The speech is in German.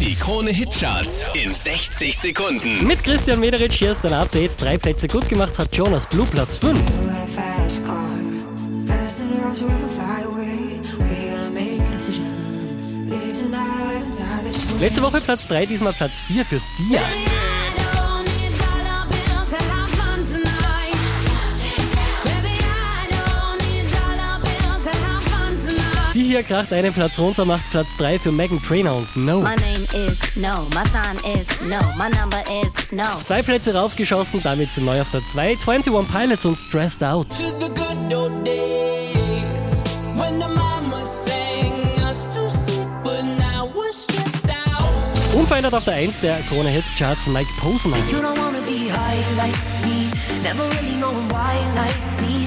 Die Krone Hitcharts in 60 Sekunden. Mit Christian Mederitsch hier ist ein Update. Drei Plätze gut gemacht hat Jonas Blue Platz 5. fast car. So fast enough so we can fly away. We gotta make a decision. Live tonight, die this way. Letzte Woche Platz 3, diesmal Platz 4 für Sia. Die hier kracht einen Platz runter, macht Platz 3 für Megan Trainor und No. My name is no, my sign is no, my number is no. Zwei Plätze raufgeschossen, damit sind neu auf der 2 21 Pilots und Stressed Out. to the good old days when the mama sang us to sleep, but now we're stressed out. Unverändert auf der 1 der Krone Hit Charts Mike Posner. You don't wanna be high like me. Never really knowing why like me.